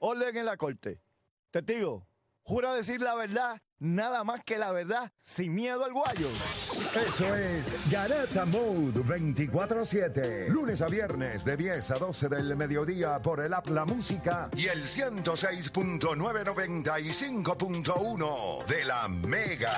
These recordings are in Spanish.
orden en la corte. Testigo, jura decir la verdad, nada más que la verdad, sin miedo al guayo. Eso es Garata Mode 24-7. Lunes a viernes de 10 a 12 del mediodía por el App La Música y el 106.995.1 de la Mega.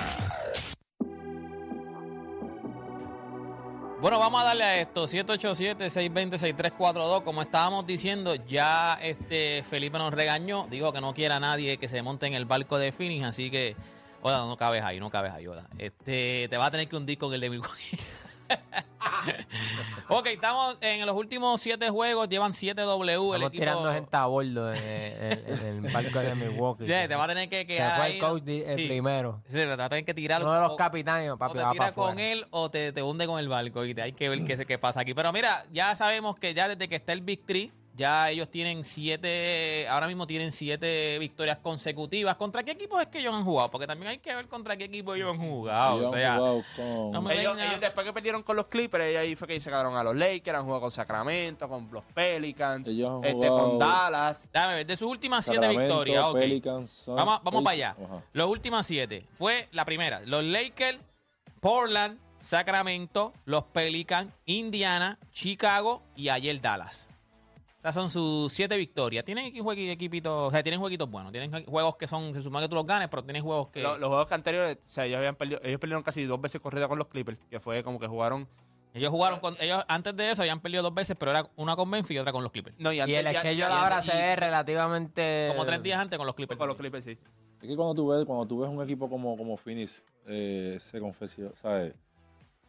Bueno, vamos a darle a esto, 787-620-6342. Como estábamos diciendo, ya este Felipe nos regañó, dijo que no quiera a nadie que se monte en el barco de Phoenix, así que, Oda, no cabes ahí, no cabes ahí, Oda. Este, te va a tener que hundir con el de Milwaukee. ok, estamos en los últimos siete juegos, llevan 7 W. El Estamos equipo, tirando gente a bordo en, en- en el barco de Milwaukee. Sí, te va a tener que Se quedar fue ahí. el coach di- el Sí. primero. Sí, te va a tener que tirar Uno de los o- capitanes, O papi, te va tira para con afuera. él o te, te hunde con el barco y te, hay que ver qué, se- qué pasa aquí. Pero mira, ya sabemos que ya desde que está el Big Three, ya ellos tienen siete, ahora mismo tienen siete victorias consecutivas. ¿Contra qué equipos es que ellos han jugado? Porque también hay que ver contra qué equipo ellos han jugado. Ellos o han sea, jugado con- no Ellos, después que perdieron con los Clippers, ellos ahí fue que se quedaron a los Lakers, han jugado con Sacramento, con los Pelicans, Ellos han este, con Dallas. Ver, de sus últimas siete Sacramento, victorias. Pelicans, Vamos, vamos para allá. Ajá. Las últimas siete. Fue la primera. Los Lakers, Portland, Sacramento, los Pelicans, Indiana, Chicago y ayer Dallas. Esas son sus siete victorias. Tienen equipitos, o sea, tienen jueguitos buenos. Tienen jue- juegos que son, se supone que tú los ganes, pero tienen juegos que Los, los juegos que anteriores, o sea, ellos, habían perdido, ellos perdieron casi dos veces corrida con los Clippers, que fue como que jugaron. ellos jugaron con ellos antes de eso habían perdido dos veces, pero era una con Memphis y otra con los Clippers. No, Y el antes- schedule y- ahora y- se ve relativamente... Como tres días antes con los Clippers. Con los Clippers, sí. Es que cuando tú ves, cuando tú ves un equipo como, como Phoenix, eh, se confesó, ¿sabes?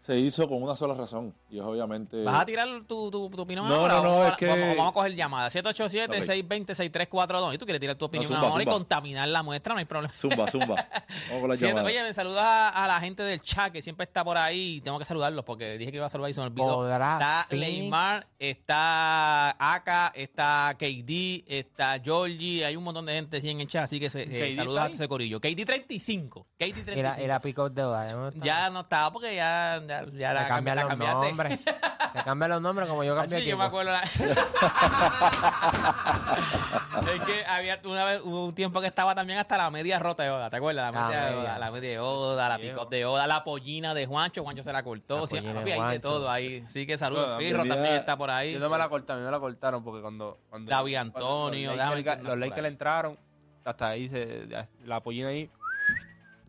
Se hizo con una sola razón. Y es obviamente. ¿Vas a tirar tu, tu, tu opinión No, ahora? no, no, Vamos a- es que- Vamos, vamos a coger llamada. 787-620-6342. Y tú quieres tirar tu opinión zumba, ahora y zumba. contaminar la muestra, no hay problema. Zumba, zumba. Vamos con la Siete- llamada. oye, me saluda a la gente del chat que siempre está por ahí. Tengo que saludarlos porque dije que iba a saludar y se me olvidó. Podrá Está Phoenix. Neymar, está Aka, está KD, está Georgie. Hay un montón de gente así en el chat, así que se, eh, a ese corillo. KD 35. KD 35. Era, era pick-up de Oda. Ya no estaba porque ya, ya, ya la, cambian los cambiaste. nombres. Se cambian los nombres como yo Ah, cambié sí, yo me acuerdo. la- es que había una vez, hubo un tiempo que estaba también hasta la media rota de Oda, ¿te acuerdas? La La media, de media. Oda, la media de Oda, la de Oda, la pollina de Juancho, Juancho se la cortó, pollina de hay de todo ahí. Sí que saludos, Bueno, Firro también está por ahí. Yo no me la corté, a mí me la cortaron porque cuando. cuando David cuando Antonio, los Lakers ahí. le entraron, hasta ahí se, la pollina ahí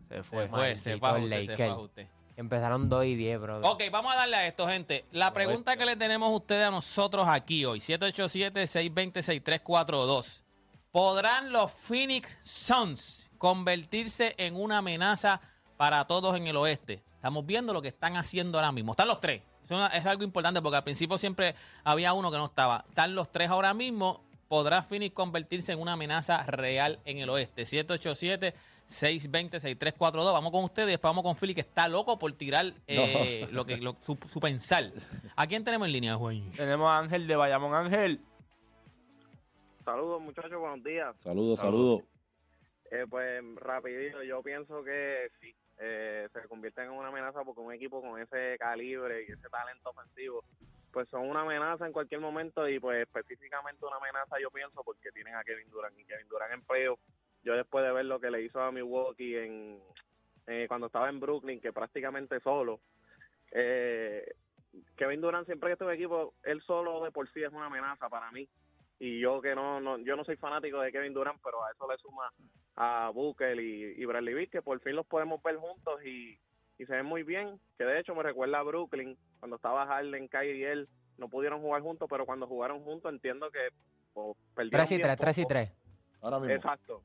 se fue. Se fue, se fue a usted, se fue a Laker. usted. Empezaron 2 y 10, bro. Ok, vamos a darle a esto, gente. La pregunta que le tenemos a ustedes a nosotros aquí hoy, 787-620-6342. ¿Podrán los Phoenix Suns convertirse en una amenaza para todos en el oeste? Estamos viendo lo que están haciendo ahora mismo. Están los tres. Es, una- es algo importante porque al principio siempre había uno que no estaba. Están los tres ahora mismo. ¿Podrá Phoenix convertirse en una amenaza real en el oeste? 787-620-6342. Vamos con ustedes y después vamos con Philly que está loco por tirar eh, lo que, lo- su, su pensar. ¿A quién tenemos en línea, Juan? Tenemos a Ángel de Bayamón Ángel. Saludos muchachos, buenos días. Saludos, saludos. Eh, pues rapidito, yo pienso que sí, eh, se convierten en una amenaza porque un equipo con ese calibre y ese talento ofensivo, pues son una amenaza en cualquier momento y pues específicamente una amenaza yo pienso porque tienen a Kevin Durant y Kevin Durant en playoff. Yo después de ver lo que le hizo a Milwaukee en eh, cuando estaba en Brooklyn, que prácticamente solo, eh, Kevin Durant siempre que estuvo en equipo, él solo de por sí es una amenaza para mí y yo que no, no yo no soy fanático de Kevin Durant pero a eso le suma a Booker y, y Bradley Beal que por fin los podemos ver juntos y, y se ven muy bien que de hecho me recuerda a Brooklyn cuando estaba Harden, Kyrie y él no pudieron jugar juntos pero cuando jugaron juntos entiendo que pues, perdieron 3 y bien 3, 3 y poco. 3. Ahora mismo. exacto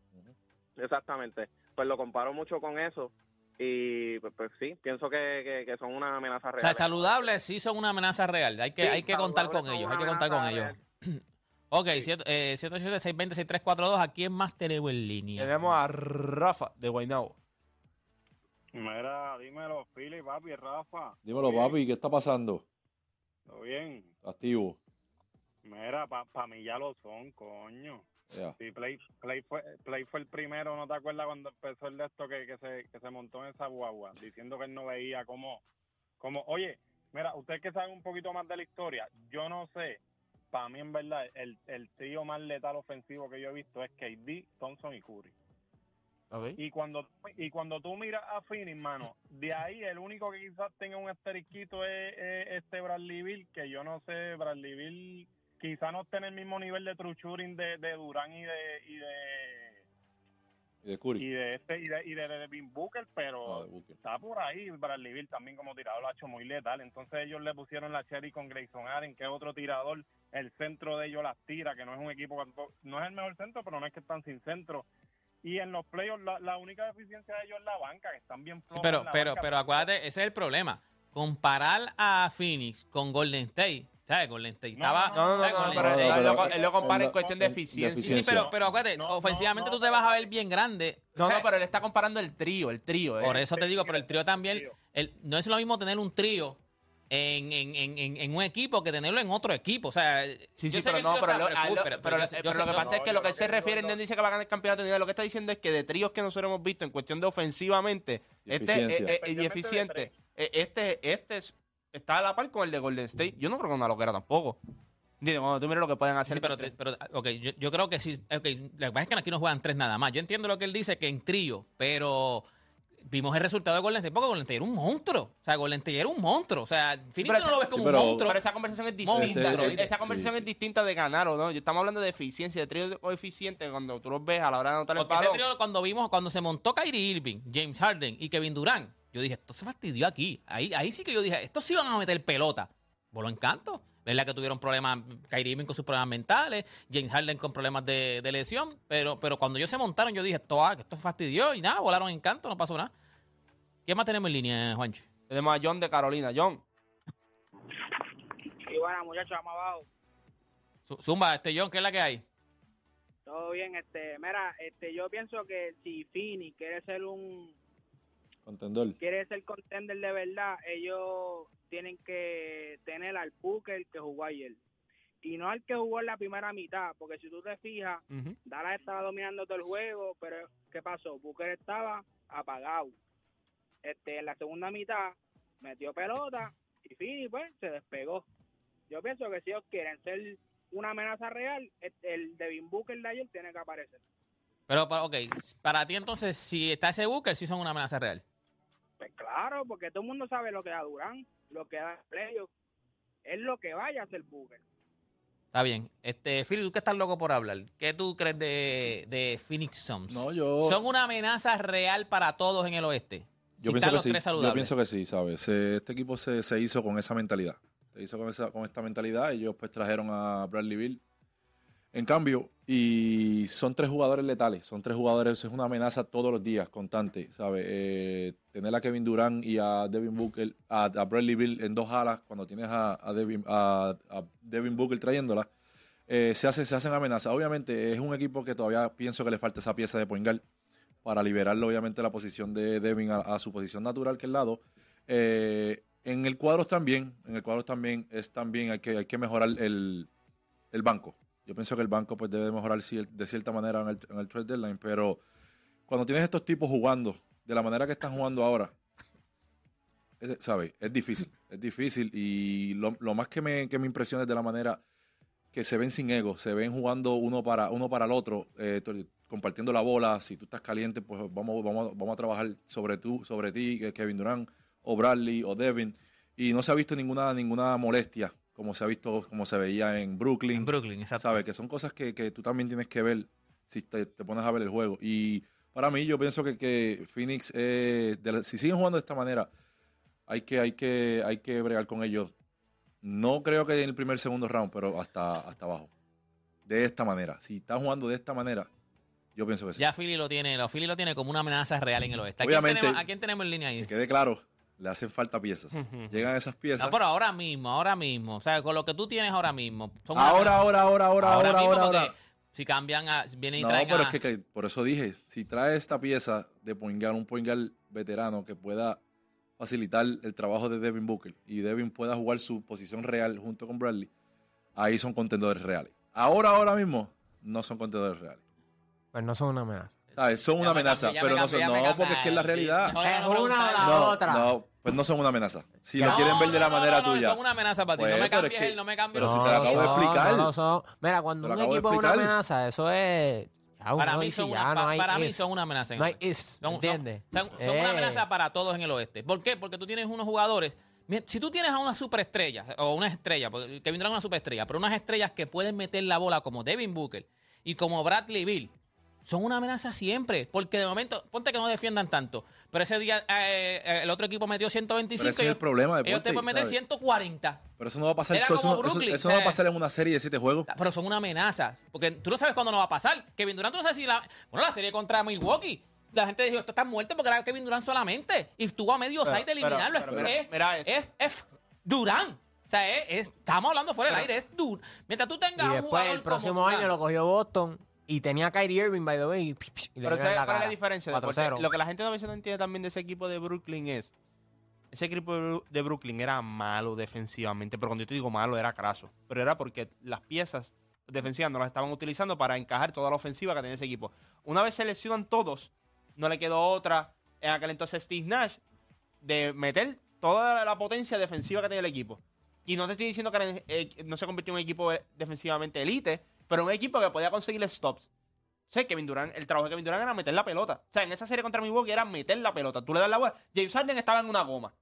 exactamente pues lo comparo mucho con eso y pues, pues sí pienso que, que, que son una amenaza O real sea, saludables sí son una amenaza real. Hay que, Sí, hay que contar con ellos. Hay que contar con amenaza ellos. Ok, siete- eh, 787-620-6342. ¿A quién más tenemos en línea? Tenemos a Rafa de Guaynabo. Mira, dímelo, Philly, papi, Rafa. Dímelo, papi, ¿qué está pasando? ¿Todo bien? Activo. Mira, para pa mí ya lo son, coño. Ya. Sí, Play, Play, fue, Play fue el primero, ¿no te acuerdas cuando empezó el de esto que, que, se, que se montó en esa guagua? Diciendo que él no veía cómo, cómo... Oye, mira, ustedes que saben un poquito más de la historia, yo no sé para mí en verdad el, el trío más letal ofensivo que yo he visto es KD, Thompson y Curry. Ok. Y cuando y cuando tú miras a Phoenix, mano, de ahí el único que quizás tenga un asteriquito es, es este Bradley Bill, que yo no sé, Bradley Bill quizás no esté en el mismo nivel de true shooting de, de Durán y de y de Y de Curry. y de este y de, y de Devin Booker, pero Ah, de Booker. está por ahí Bradley Bill también como tirador lo ha hecho muy letal. Entonces ellos le pusieron la cherry con Grayson Allen, que es otro tirador. El centro de ellos las tira, que no es un equipo, no es el mejor centro, pero no es que están sin centro. Y en los playoffs la, la única deficiencia de ellos es la banca, que están bien Sí, flojos pero, en la pero, banca. pero acuérdate, ese es el problema. Comparar a Phoenix con Golden State. ¿Sabes? Golden State No, estaba. No, no, no, él, lo, compara en cuestión de en- eficiencia. Sí, sí, pero, pero acuérdate, ofensivamente tú te vas a ver bien grande. No, no, pero él está comparando el trío, el trío. Por eh. eso te digo, pero el trío también. No es lo mismo tener un trío en, en, en, un equipo que tenerlo en otro equipo. O sea, Sí, sí, pero no, trío pero, lo, que pasa es que lo que él se refiere, él no dice que va a ganar el campeonato. Lo que está diciendo es que de tríos que nosotros hemos visto en cuestión de ofensivamente, Y este eficiencia. eh, eh, eficiente, este, este es- está a la par con el de Golden State. Yo no creo que una loquera tampoco. Digo, cuando tú mires lo que pueden hacer. Sí, pero, entre- pero ok, yo, yo creo que sí. ok, lo que pasa es que aquí no juegan tres nada más. Yo entiendo lo que él dice, que en trío, pero vimos el resultado de Golden State porque Golden State era un monstruo. O sea, Golden State era un monstruo. O sea, Phoenix no lo ves esa- como sí, pero- un monstruo. Pero esa conversación es distinta. Monstruo, Esa conversación Sí, es sí. distinta de ganar o no. Yo estamos hablando de eficiencia, de trío eficiente cuando tú los ves a la hora de anotar el Porque ese balón. trío, cuando vimos, cuando se montó Kyrie Irving, James Harden y Kevin Durant, yo dije, esto se fastidió aquí. Ahí, ahí sí que yo dije, estos sí van a meter pelota. Voló encanto. ¿Verdad que tuvieron problemas, Kyrie Irving con sus problemas mentales, James Harden con problemas de, de lesión? Pero, pero cuando ellos se montaron, yo dije, esto, ah, que esto fastidió y nada, volaron encanto, no pasó nada. ¿Qué más tenemos en línea, Juancho? Tenemos a John de Carolina. John. Y bueno, muchachos, vamos abajo. Zu- Zumba, este John, ¿qué es la que hay? Todo bien, este, mira, este, yo pienso que si Fini quiere ser un, Contendor. quiere ser contender de verdad, ellos tienen que tener al Booker que jugó ayer. Y no al que jugó en la primera mitad, porque si tú te fijas, Dallas estaba dominando todo el juego, pero ¿qué pasó? Booker estaba apagado. Este, en la segunda mitad metió pelota y Fini pues se despegó. Yo pienso que si ellos quieren ser una amenaza real, el- Devin Booker de ayer tiene que aparecer. Pero, ok, para ti entonces, si está ese Booker, sí son una amenaza real. Pues claro, porque todo el mundo sabe lo que da Durán, lo que da Playo. Es lo que vaya a hacer Booker. Está bien. Este, Philly, tú que estás loco por hablar. ¿Qué tú crees de, de Phoenix Suns? No, yo- ¿Son una amenaza real para todos en el oeste? Yo Si pienso que los sí. tres Yo pienso que sí, ¿sabes? Este equipo se, se hizo con esa mentalidad. Se hizo con, esa, con esta mentalidad. Ellos pues trajeron a Bradley Bill. En cambio, y son tres jugadores letales. Son tres jugadores, es una amenaza todos los días, constante, ¿sabes? Eh, tener a Kevin Durant y a Devin Booker, a, Bradley Bill en dos alas, cuando tienes a, Devin, a, Devin Booker trayéndola, eh, se, hace, se hacen amenazas. Obviamente, es un equipo que todavía pienso que le falta esa pieza de point guard para liberarlo, obviamente, la posición de Devin a, a su posición natural, que es el lado. Eh, en el cuadro también, en el cuadro también es también hay que, hay que mejorar el, el banco. Yo pienso que el banco pues debe mejorar de cierta manera en el, en el trade deadline, pero cuando tienes estos tipos jugando de la manera que están jugando ahora, es, ¿sabes? Es difícil, es difícil y lo, lo más que me, que me impresiona es de la manera que se ven sin ego, se ven jugando uno para uno para el otro, eh, compartiendo la bola. Si tú estás caliente, pues vamos, vamos, vamos a trabajar sobre tú, sobre ti, Kevin Durant, o Bradley, o Devin. Y no se ha visto ninguna, ninguna molestia, como se ha visto, como se veía en Brooklyn. En Brooklyn, exacto. ¿Sabes? Que son cosas que, que tú también tienes que ver si te, te pones a ver el juego. Y para mí, yo pienso que, que Phoenix, eh, de la- si siguen jugando de esta manera, hay que, hay que, hay que bregar con ellos. No creo que en el primer segundo round, pero hasta, hasta abajo. De esta manera. Si están jugando de esta manera, yo pienso que sí. Ya Philly lo tiene, lo Philly lo tiene como una amenaza real en el oeste. ¿A quién Obviamente- tenemos, ¿a quién tenemos en línea ahí? Que quede claro, le hacen falta piezas. Llegan esas piezas. No, pero ahora mismo, ahora mismo. O sea, con lo que tú tienes ahora mismo. son una ahora, ahora, ahora, ahora, ahora, mismo, ahora, porque ahora. Si cambian, a, vienen y No, traen pero a- es que, que por eso dije, si trae esta pieza de point guard, un point guard veterano que pueda facilitar el trabajo de Devin Booker y Devin pueda jugar su posición real junto con Bradley, ahí son contendores reales. Ahora, ahora mismo, no son contendores reales. Pues no son una amenaza. ¿Sabes? Son una me amenaza, pero no son, no, porque es que es la realidad. Es no una o la No, otra. no, Pues no son una amenaza. Si No, lo quieren ver de la no, no, manera no, no, tuya. Son una amenaza para ti. Pues, no me cambies que- el, no me cambies pero si te lo acabo de son, explicar. no son. Mira, cuando un equipo es una amenaza, eso es. ya Para mí, son ya una, no pa- para mí son una amenaza. en No hay ifs, Son, ¿entiendes? son- son una Eh. amenaza para todos en el oeste. ¿Por qué? Porque tú tienes unos jugadores. Si tú tienes a una superestrella, o una estrella, porque- que vendrán una superestrella, pero unas estrellas que pueden meter la bola como Devin Booker y como Bradley Bill, son una amenaza siempre. Porque de momento, ponte que no defiendan tanto, pero ese día eh, eh, el otro equipo metió 125 Pero ese es y el problema, ellos te pueden meter ¿sabes? 140. Pero eso no va a pasar. Era todo eso, como no- eso- Brooklyn, eso no va a pasar en una serie de siete juegos. Pero son una amenaza. Porque tú no sabes cuándo no va a pasar. Kevin Durant, tú no sabes si la. Bueno, la serie contra Milwaukee. La gente dijo, esto está muerto porque era Kevin Durant solamente. Y estuvo a medio Pero- pero- eliminarlo. pero es, mira- es, mira esto. es, es Durant. O sea, es, es- estamos hablando fuera del aire. Es Durant. Mientras tú tengas Y un jugador el próximo como año lo cogió Boston y tenía a Kyrie Irving, by the way. Y, y le Pero ¿sabes cuál es la diferencia? 4-0. Lo que la gente a veces no entiende también de ese equipo de Brooklyn es. Ese equipo de Brooklyn era malo defensivamente, pero cuando yo te digo malo era craso. Pero era porque las piezas defensivas no las estaban utilizando para encajar toda la ofensiva que tenía ese equipo. Una vez se lesionan todos, no le quedó otra en aquel entonces Steve Nash de meter toda la potencia defensiva que tenía el equipo. Y no te estoy diciendo que eh, no se convirtió en un equipo defensivamente elite, pero un equipo que podía conseguir stops. O sea, Kevin Durant, el trabajo de Kevin Durant era meter la pelota. O sea, en esa serie contra Milwaukee era meter la pelota. Tú le das la bola. James Harden estaba en una goma.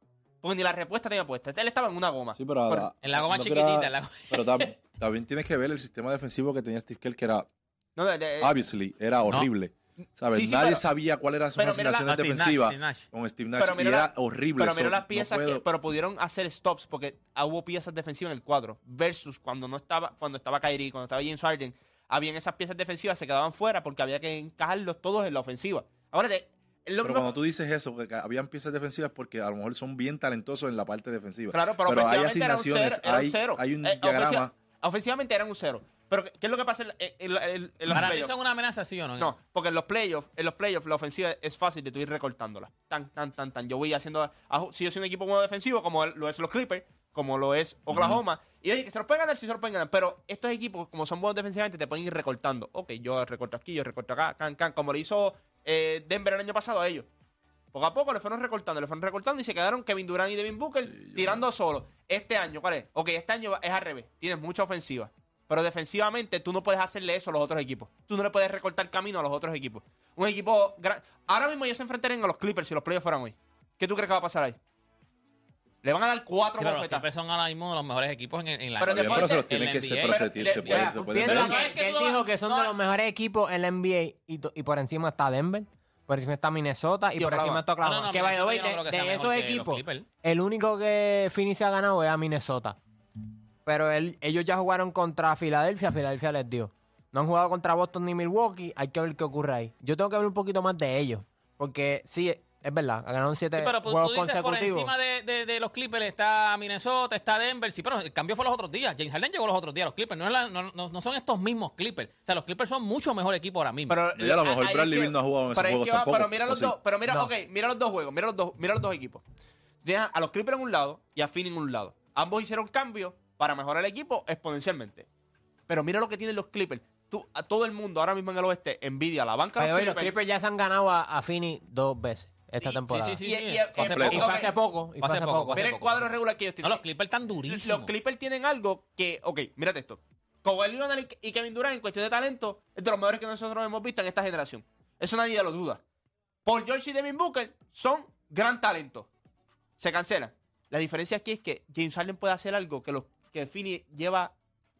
Porque ni la respuesta tenía puesta. Él estaba en una goma. Sí, pero. Por- En la goma no chiquitita, era- en la goma- Pero tam- también tienes que ver el sistema defensivo que tenía Steve Kerr, que era, no, de- de- obviously, era horrible. ¿Sabes? Sí, sí, Nadie pero- sabía cuáles eran sus pero mira la- asignaciones Steve Nash, defensivas Steve Nash. con Steve Nash. Pero y era la- horrible. Pero mira las no piezas que, pero pudieron hacer stops porque hubo piezas defensivas en el cuadro versus cuando no estaba cuando estaba Kyrie, cuando estaba James Harden, habían esas piezas defensivas se quedaban fuera porque había que encajarlos todos en la ofensiva. Ahora te- Pero mismo- cuando tú dices eso, que habían piezas defensivas porque a lo mejor son bien talentosos en la parte defensiva. Claro, pero, pero hay era un asignaciones, cero, era un hay, un Eh, diagrama. ofensiva- ofensivamente eran un cero. Pero ¿qué es lo que pasa en, en- en- en los Para playoffs? son una amenaza, ¿sí o no? No, porque en los playoffs, en los playoffs la ofensiva es fácil de tú ir recortándola. Tan, tan, tan, tan. Yo voy haciendo, si yo soy un equipo bueno defensivo, como lo es los Clippers, como lo es Oklahoma, y oye, que se los pueden ganar, sí se los pueden ganar, pero estos equipos, como son buenos defensivamente, te pueden ir recortando. Ok, yo recorto aquí, yo recorto acá, can, can, como lo hizo eh, Denver el año pasado a ellos. Poco a poco le fueron recortando, le fueron recortando y se quedaron Kevin Durant y Devin Booker tirando solo. Este año, ¿cuál es? Ok, este año es al revés. Tienes mucha ofensiva. Pero defensivamente tú no puedes hacerle eso a los otros equipos. Tú no le puedes recortar camino a los otros equipos. Un equipo... gran- Ahora mismo ellos se enfrentarían a los Clippers si los playoffs fueran hoy. ¿Qué tú crees que va a pasar ahí? Le van a dar cuatro Sí, pero los. Clippers son ahora mismo los mejores equipos en, en la Pero deporte- pero se los en tienen que NBA. ser, pero se, Pero- se puede, mira, se puede Piensa ver. No, que, dijo que son no, de los mejores equipos en la NBA y, por encima está Denver, por encima está Minnesota y, por encima está Oklahoma. No, no, no, que by the way, de, esos equipos, el único que Phoenix se ha ganado es a Minnesota. Pero él- ellos ya jugaron contra Filadelfia, Filadelfia les dio. No han jugado contra Boston ni Milwaukee, hay que ver qué ocurre ahí. Yo tengo que ver un poquito más de ellos, porque sí, es verdad, ganaron siete Sí, pero tú, juegos tú dices por consecutivos. encima de, de- de los Clippers está Minnesota, está Denver. Sí, pero el cambio fue los otros días. James Harden llegó los otros días. Los Clippers no, es la- no, no- no son estos mismos Clippers. O sea, los Clippers son mucho mejor equipo ahora mismo. Pero, Y a lo mejor Bradley Beal no ha jugado en esos pero es juegos que va- tampoco, Pero mira ¿o los dos, pero mira, No. ok, mira los dos juegos, mira los dos, mira los dos equipos. Tienes a los Clippers en un lado y a Phoenix en un lado. Ambos hicieron cambios para mejorar el equipo exponencialmente. Pero mira lo que tienen los Clippers. Tú, a todo el mundo ahora mismo en el oeste envidia a la banca de By the way, los los Clippers. Clippers ya se han ganado a, a Phoenix dos veces esta Y- temporada. sí, sí, sí. Y- sí. y- Fue hace poco. Y fue hace poco. Y fue hace poco. Mira el cuadro regular que ellos No, tienen. los Clippers están durísimos. Los Clippers tienen algo que, ok, mírate esto. Kawhi Leonard y- y Kevin Durant en cuestión de talento es de los mejores que nosotros hemos visto en esta generación. Eso nadie lo duda. Paul George y Devin Booker son gran talento. Se cancelan. La diferencia aquí es que James Harden puede hacer algo que los que Finney lleva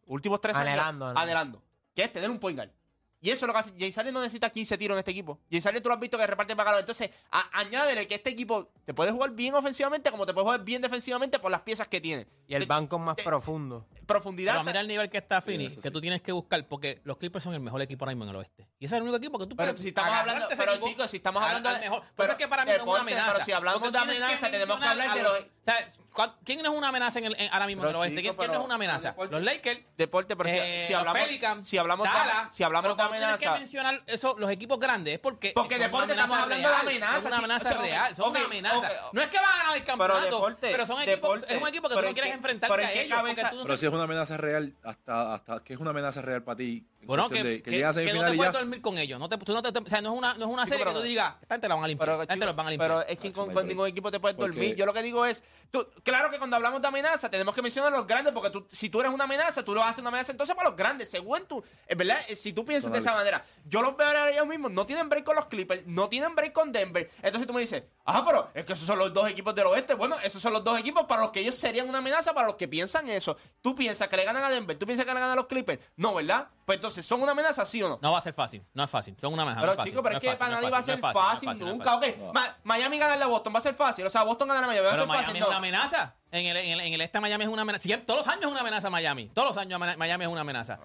últimos tres Anhelando, años ¿no? anhelando, que es tener un point guard. Y eso es lo que hace. James Harden no necesita 15 tiros en este equipo. James Harden tú lo has visto que reparte para calor. Entonces, a- añádele que este equipo te puede jugar bien ofensivamente como te puede jugar bien defensivamente por las piezas que tiene. Y el banco más de- profundo. profundidad. Pero mira el nivel que está eso que sí. tú tienes que buscar, porque los Clippers son el mejor equipo ahora mismo en el oeste. Y ese es el único equipo que tú Pero puedes si estamos hablando, pero equipo chicos, si estamos hablando de mejor. Pero pero es que para mí no es una amenaza. Pero si hablamos de amenaza, tenemos que hablar de a los O sea, ¿cuán- ¿quién no es una amenaza en el, en- ahora mismo Pero, en el oeste? chico, ¿Quién, quién no pero- es una amenaza? deporte- Los Lakers. deporte, pero si- eh, hablamos Pelicans, si hablamos de, si hablamos tienes que mencionar eso, los equipos grandes es porque Porque deporte estamos hablando de amenaza, son una amenaza real, son una amenaza. No es que van a ganar el campeonato, pero, deporte, son equipos, deporte, es un equipo que tú no quieres enfrentarte a ellos. Pero sabes- si es una amenaza real, hasta, hasta que es una amenaza real para ti, Bueno, que, de- que que- que no te puedes dormir con ellos. No te, tú no te, o sea, no es una, no es una serie pero- que tú digas, esta gente la van a limpiar. Pero, esta gente chico, los van a limpiar. pero es que con, ningún equipo te puedes Porque- dormir. Yo lo que digo es, tú, claro que cuando hablamos de amenaza tenemos que mencionar a los grandes porque tú, si tú eres una amenaza, tú lo haces una amenaza entonces para los grandes. Según tú, es verdad, si tú piensas de esa manera, yo los veo ahora ellos mismos, no tienen break con los Clippers, no tienen break con Denver. Entonces tú me dices, ah, pero es que esos son los dos equipos del oeste. Bueno, esos son los dos equipos para los que ellos serían una amenaza, para los que piensan eso. Tú piensas que le ganan a Denver, tú piensas que le ganan a los Clippers. No, ¿verdad? Pues entonces, ¿son una amenaza, sí o no? No va a ser fácil, no es fácil. Son una amenaza. Pero no fácil, chicos, pero no es que fácil, para nadie va a fácil, ser fácil, fácil, fácil, nunca. fácil. Ok, Miami ganarle a Boston va a ser fácil. O sea, Boston ganarle a Miami va a ser fácil. Miami No. es una amenaza. En el, en, el, en el este Miami es una amenaza. Siempre- todos los años es una amenaza Miami. Todos los años Miami es una amenaza.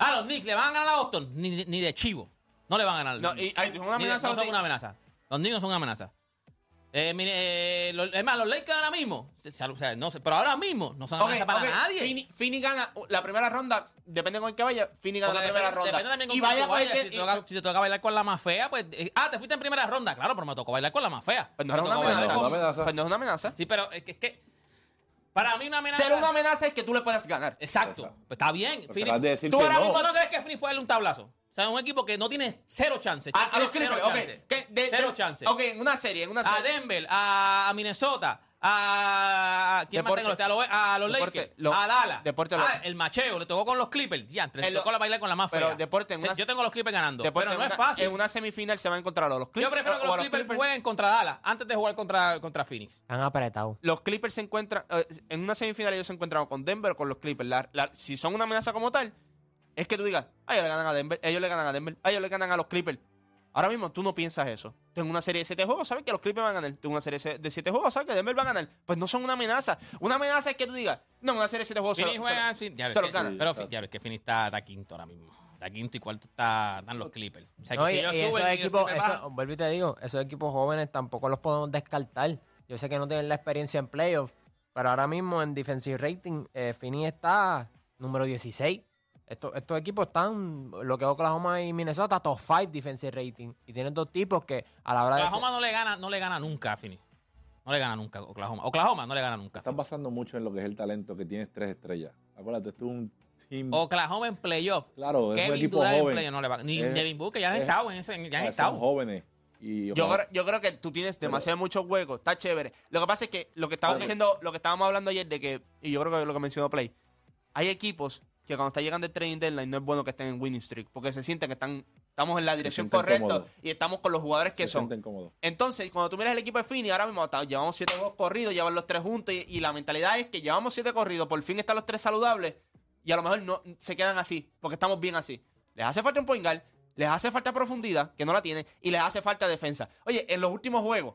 Ah, los Knicks le van a ganar a Boston. Ni, de- ni de chivo. No le van a ganar. No, y ay, es una Ni de- amenaza. no los son una amenaza. Los Knicks no son una amenaza. Eh, mire, eh, los- es más, los Lakers ahora mismo. o sea, no sé, pero ahora mismo no son amenaza para nadie. Fini, gana la primera ronda, depende con el que vaya. Fini gana Porque la primera depende, ronda. depende también con y quién vaya tú vayas. Si te, toca, si te toca bailar con la más fea, pues. eh, ah, te fuiste en primera ronda. Claro, pero me tocó bailar con la más fea. Pues no Me es una tocó bailar amenaza. con- Una amenaza. Pues no es una amenaza. Sí, pero es que, es que para mí una amenaza. Ser una amenaza es que tú le puedas ganar. Exacto. Exacto. Pues está bien. De decir ¿Tú que ahora no. mismo no crees que Phoenix puede darle un tablazo? O sea, un equipo que no tiene cero chances. A, los cero Clippers, ok. de- cero de- chances. Ok, en una serie, en una A serie. Denver, a, a Minnesota, a. ¿Quién más Deporte- tengo? A los, a los deporte- Lakers, lo- a Dallas. deporte- ah, el macheo, le tocó con los Clippers. Ya, entre, le tocó la bailar con la más fea. pero deporte, en una- Yo tengo los Clippers ganando. Pero en no una- es fácil. En una semifinal se van a encontrar a los Clippers. Yo prefiero que los a Clippers jueguen contra Dallas antes de jugar contra, contra Phoenix. Han apretado. Los Clippers se encuentran. eh, en una semifinal ellos se encuentran con Denver o con los Clippers. La- la- si son una amenaza como tal, es que tú digas, "Ah, ellos le ganan a Denver, ellos le ganan a Denver, ellos le ganan a los Clippers. Ahora mismo tú no piensas eso. Tengo una serie de 7 juegos, sabes que los Clippers van a ganar. Tengo una serie de 7 juegos, sabes que Denver va a ganar. Pues no son una amenaza. Una amenaza es que tú digas, no, una serie de 7 juegos se lo- juega. sí, ya ves se los gana. Pero ya ves que Phoenix está, está quinto ahora mismo. Está quinto y cuarto está, están los Clippers. O sea, que No, si y, ellos y esos equipos, eso- vuelvo y te digo, esos equipos jóvenes tampoco los podemos descartar. Yo sé que no tienen la experiencia en playoffs, pero ahora mismo en defensive rating, eh, Fini está número 16. Estos, estos equipos están, lo que es Oklahoma y Minnesota, top 5 defensive rating. Y tienen dos tipos que a la hora de... Oklahoma no le gana, no le gana nunca a Phoenix. No le gana nunca Oklahoma. Oklahoma no le gana nunca. Phoenix. basando mucho en lo que es el talento que tienes tres estrellas. Acuérdate, esto es un team. Oklahoma en playoff. Claro, es un Kevin equipo Durant en joven. playoff no le va. Ni Es- Devin Booker ya han es- estado en ese, ya han estado. Son jóvenes. Y Yo creo, yo creo que tú tienes demasiado muchos huecos, está chévere. Lo que pasa es que lo que estábamos diciendo, lo que estábamos hablando ayer de que, y yo creo que lo que mencionó Play, hay equipos que cuando está llegando el trading deadline no es bueno que estén en winning streak, porque se sienten que están, estamos en la dirección correcta y estamos con los jugadores que se son. Entonces, cuando tú miras el equipo de Fini, ahora mismo está- llevamos siete juegos corridos, llevan los tres juntos, y, y la mentalidad es que llevamos siete corridos, por fin están los tres saludables, y a lo mejor no se quedan así, porque estamos bien así. Les hace falta un point guard, les hace falta profundidad, que no la tienen, y les hace falta defensa. Oye, en los últimos juegos,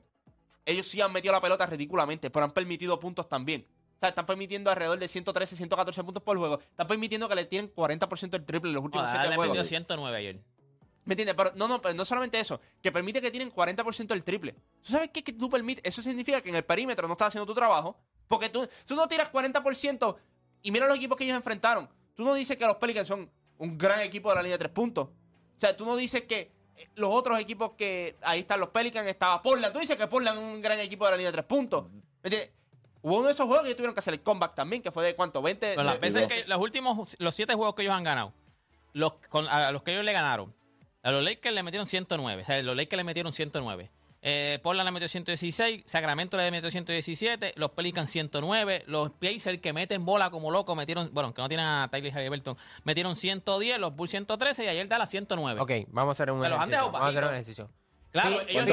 ellos sí han metido la pelota ridículamente, pero han permitido puntos también. O sea, están permitiendo alrededor de 113, 114 puntos por juego. Están permitiendo que le tienen 40% del triple en los últimos Ah, 7 le juegos. metió 109 ayer. ¿Me entiendes? Pero no, no, pero no solamente eso, que permite que tienen 40% del triple. ¿Tú sabes qué? Que tú permites, eso significa que en el perímetro no estás haciendo tu trabajo, porque tú, tú no tiras 40% y mira los equipos que ellos enfrentaron. Tú no dices que los Pelicans son un gran equipo de la línea de tres puntos. O sea, tú no dices que eh, los otros equipos que ahí están los Pelicans, estaba Portland. Tú dices que Portland es un gran equipo de la línea de tres puntos. ¿Me entiendes? Hubo uno de esos juegos que ellos tuvieron que hacer el comeback también, que fue de cuánto, 20. Pero las veces que los últimos, los siete juegos que ellos han ganado, los, con- a los que ellos le ganaron, a los Lakers le metieron 109. O sea, los Lakers le metieron 109. Eh, Portland le metió 116, Sacramento le metió 117, los Pelicans 109, los Pacers que meten bola como loco metieron, bueno, que no tienen a Tyler Halliburton, metieron 110, los Bulls 113 y ayer Dallas 109. Ok, vamos a hacer un ejercicio. Vamos a hacer un ejercicio. Claro, Sí, ellos,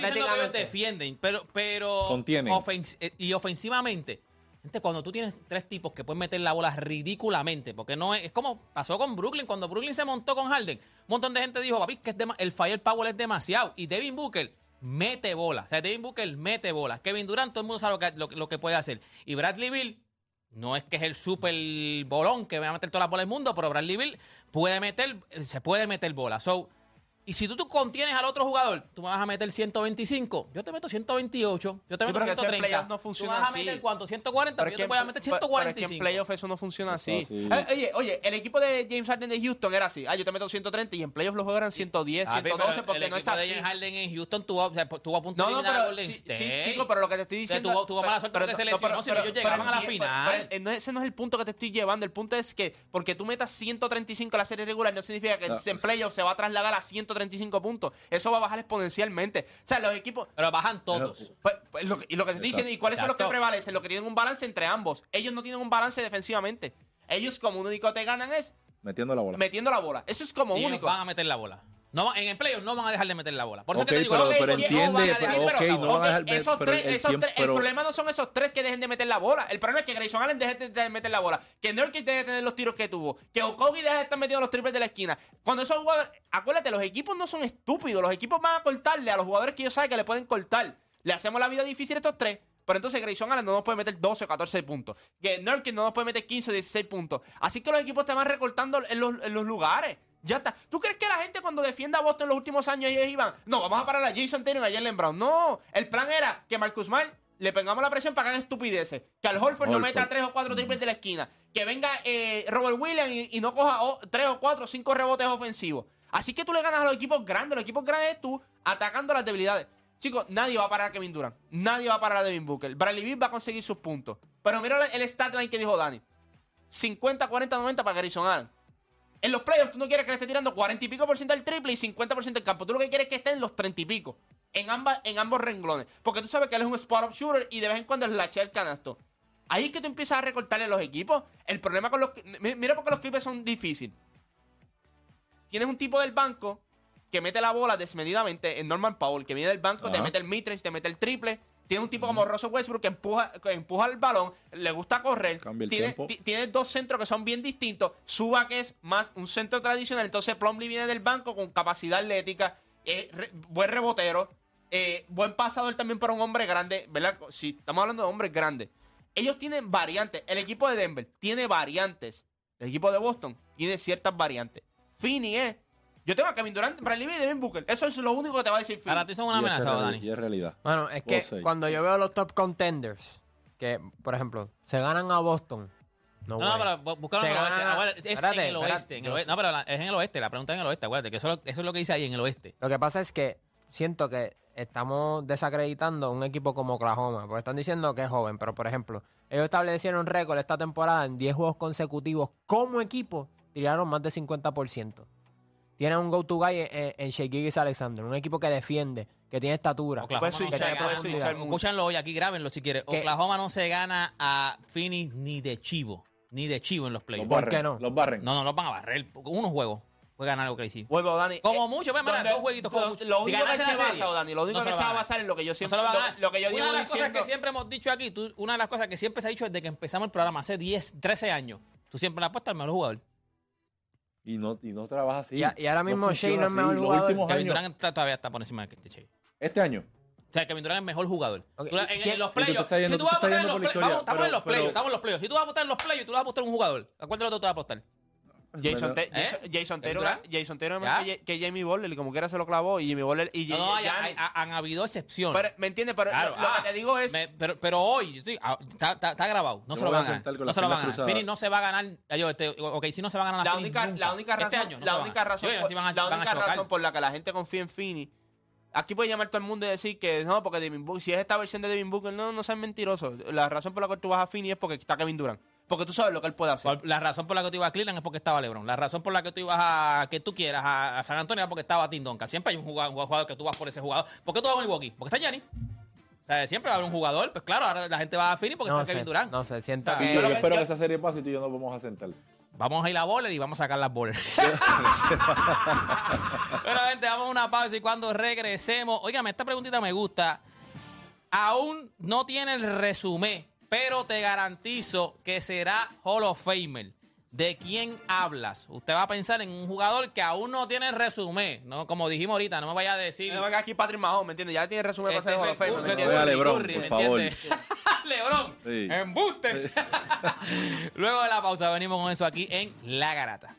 que ellos defienden, pero, pero Contienen. ofens- eh, y ofensivamente, gente, cuando tú tienes tres tipos que pueden meter la bola ridículamente, porque no es, es como pasó con Brooklyn, cuando Brooklyn se montó con Harden, un montón de gente dijo, papi, que es el firepower es demasiado, y Devin Booker mete bola, o sea, Devin Booker mete bola, Kevin Durant, todo el mundo sabe lo que, lo, lo que puede hacer, y Bradley Bill, no es que es el super bolón que va a meter todas las bolas del mundo, pero Bradley Bill puede meter, se puede meter bola, so... Y si tú, tú contienes al otro jugador, tú me vas a meter 125, yo te meto 128, yo te Sí, meto pero que ese 130. playoff no funciona tú vas a así. meter cuánto? 140, Pero pero es yo te voy a meter pero- pero es que en 145. playoff eso no funciona así. así. Eh, Oye, oye, el equipo de James Harden de Houston era así. Ah, yo te meto 130 y en playoff los juegos eran 110, Papi, pero 112 porque el no es equipo de así. James Harden en Houston tuvo, o sea, tuvo a punto No, de no, a pero Golden sí, State. sí, chico, pero lo que te estoy O sea, diciendo. tuvo- tuvo mala suerte porque se lesionó, si no, ellos llegaban a la final. pero, eh, no, ese no es el punto que te estoy llevando. El punto es que porque tú metas 135 en la serie regular no significa que No, en playoff se va a trasladar a 135 puntos. Eso va a bajar exponencialmente. O sea, los equipos. Pero bajan todos. Pues, pues, lo que- y lo que te estoy diciendo, ¿y cuáles son los que prevalecen? Los que tienen un balance entre ambos. Ellos no tienen un balance defensivamente. Ellos como único te ganan es Metiendo la bola. metiendo la bola. Eso es como Y ellos único. van a meter la bola. No, en el playoff no van a dejar de meter la bola. Por eso que te digo, pero- oye, no entiende, van a pero- dejar de no van a dejar- esos tres, el esos tiempo- tres- pero- el problema no son esos tres que dejen de meter la bola. El problema es que Grayson Allen deje de, meter la bola. Que Nurkic deje de tener los tiros que tuvo. Que Okogie deje de estar metiendo los triples de la esquina. Cuando esos jugadores... Acuérdate, los equipos no son estúpidos. Los equipos van a cortarle a los jugadores que ellos saben que le pueden cortar. Le hacemos la vida difícil a estos tres. Pero entonces Grayson Allen no nos puede meter 12 o 14 puntos. Que Nurkic no nos puede meter 15 o 16 puntos. Así que los equipos te van recortando en los, en los lugares. Ya está. ¿Tú crees que la gente cuando defienda a Boston en los últimos años ellos iban, no, vamos a parar a Jason Taylor y a Jalen Brown? No, el plan era que Marcus Smart le pongamos la presión para que hagan estupideces. Que al Holford no meta tres o cuatro triples de la esquina. Que venga eh, Robert Williams y, y no coja o- tres o cuatro o cinco rebotes ofensivos. Así que tú le ganas a los equipos grandes. Los equipos grandes es tú atacando las debilidades. Chicos, nadie va a parar a Kevin Durant. Nadie va a parar a Devin Booker. Bradley Beal va a conseguir sus puntos. Pero mira el stat line que dijo Dani. 50, 40, 90 para Grayson Allen. En los playoffs tú no quieres que le esté tirando 40 y pico por ciento del triple y 50 por ciento del campo. Tú lo que quieres es que esté en los 30 y pico. En, ambas, en ambos renglones. Porque tú sabes que él es un spot-up shooter y de vez en cuando es lachea el canasto. Ahí es que tú empiezas a recortarle a los equipos. El problema con los... mi- Mira porque los Clippers son difíciles. Tienes un tipo del banco que mete la bola desmedidamente en Norman Powell, que viene del banco, te mete el midrange, te mete el triple. Tiene un tipo como Russell Westbrook que empuja, que empuja el balón, le gusta correr. Cambia el tiene, tiempo. tiene dos centros que son bien distintos. Suba, que es más un centro tradicional. Entonces Plumlee viene del banco con capacidad atlética, eh, re- buen rebotero, eh, buen pasador también para un hombre grande, ¿verdad? Si estamos hablando de hombres grandes. Ellos tienen variantes. El equipo de Denver tiene variantes. El equipo de Boston tiene ciertas variantes. Fini es. Yo tengo a Kevin Durant, Bradley Beal y Devin Booker. Eso es lo único que te va a decir Fini. Ahora tú son una amenaza, Dani. Y es realidad. Bueno, es que cuando yo veo los top contenders, que, por ejemplo, se ganan a Boston. No, No, no, way. pero bu- buscaron Se en el oeste. ganan a- Acuérdate, Es Espérate, en el espérate, oeste. en el yo oeste. sé. No, pero la- es en el oeste. La pregunta es en el oeste. Acuérdate que eso, es lo- eso es lo que dice ahí en el oeste. Lo que pasa es que siento que estamos desacreditando un equipo como Oklahoma, porque están diciendo que es joven, pero por ejemplo, ellos establecieron récord esta temporada en 10 juegos consecutivos como equipo, tiraron más del 50%. Tienen un go-to guy en, en Shea Gilgeous Alexander, un equipo que defiende, que tiene estatura. Oklahoma no se gana-. Escúchanlo hoy, aquí grábenlo si quieren. Oklahoma no se gana a Phoenix ni de chivo. Ni de chivo en los playoffs. ¿Por barren. qué no? Los barren. No, no, los van a barrer. Unos juegos. Puede ganar algo crazy. Vuelvo, Dani. Como Eh, mucho, mira, donde- dos jueguitos como lo- mucho. Lo único que se la basa. Dani, lo único No se que lo se va a basar en lo que yo No siempre, a lo, lo que yo una llevo de las diciendo. cosas que siempre hemos dicho aquí, tú- una de las cosas que siempre se ha dicho desde que empezamos el programa hace 10, 13 años, tú siempre le apuestas al mejor jugador. Y no, y no trabaja así. Y a- y ahora mismo Shea no es mejor. Los jugador. últimos Kevin años. Durant está- todavía está por encima de este Che. Este año. O sea, Kevin Durant es el mejor jugador. Ok, Tú la- ¿y en, los te playoffs, yendo- si tú tú vas a te apostar en los playoffs, estamos en los playoffs, pero- estamos en los playoffs. Si tú vas a apostar en los playoffs, tú vas a apostar un jugador. ¿A cuál de los dos tú vas a apostar? Jason, Te- ¿Eh? Jason, Jason Taylor. Jason Taylor que, que Jamie Butler y como quiera se lo clavó y Jamie Butler y No, hay- ha- han habido excepciones. pero, ¿Me entiendes? Pero Claro, lo, lo ah, que te digo es me- pero, pero hoy, estoy- ah, está, está- está grabado. No se lo van a ganar. No se lo van a ganar. Phoenix no se va a ganar. ah, yo, este, ok, si no se va a ganar la única, nunca. la única Este razón, año no la única razón, por, a- la van a única chocar. razón por la que la gente confía en Fini. Aquí puede llamar todo el mundo y decir que no, porque Devin Booker, si es esta versión de Devin Booker, no, no seas mentiroso. La razón por la que tú vas a Fini es porque está Kevin Durant. Porque tú sabes lo que él puede hacer. La razón por la que tú ibas a Cleveland es porque estaba LeBron. La razón por la que tú ibas a que tú quieras a, a San Antonio es porque estaba Tim Duncan. Siempre hay un jugador, un jugador que tú vas por ese jugador. ¿Por qué tú vas a Milwaukee? Porque está Gianni. O sea, siempre va a haber un jugador. Pues claro, ahora la gente va a Phoenix porque no está sé, Kevin Durant. no sé, siento que... Yo, espero que esa serie pase y tú y yo nos vamos a sentar. Vamos a ir a bowler y vamos a sacar las bowlers. bueno, gente, vamos a una pausa y cuando regresemos, óigame, esta preguntita me gusta. Aún no tiene el resumen, pero te garantizo que será Hall of Famer. ¿De quién hablas? Usted va a pensar en un jugador que aún no tiene resumen, ¿no? Como dijimos ahorita, no me vaya a decir. No, aquí Patrick Mahomes, ¿me entiendes? Ya tiene resumen para Este hacer es Hall of Fame, el- ¿me que Curry, LeBron, Curry, por ¿me favor. LeBron, Sí. embuste. Luego de la pausa venimos con eso aquí en La Garata.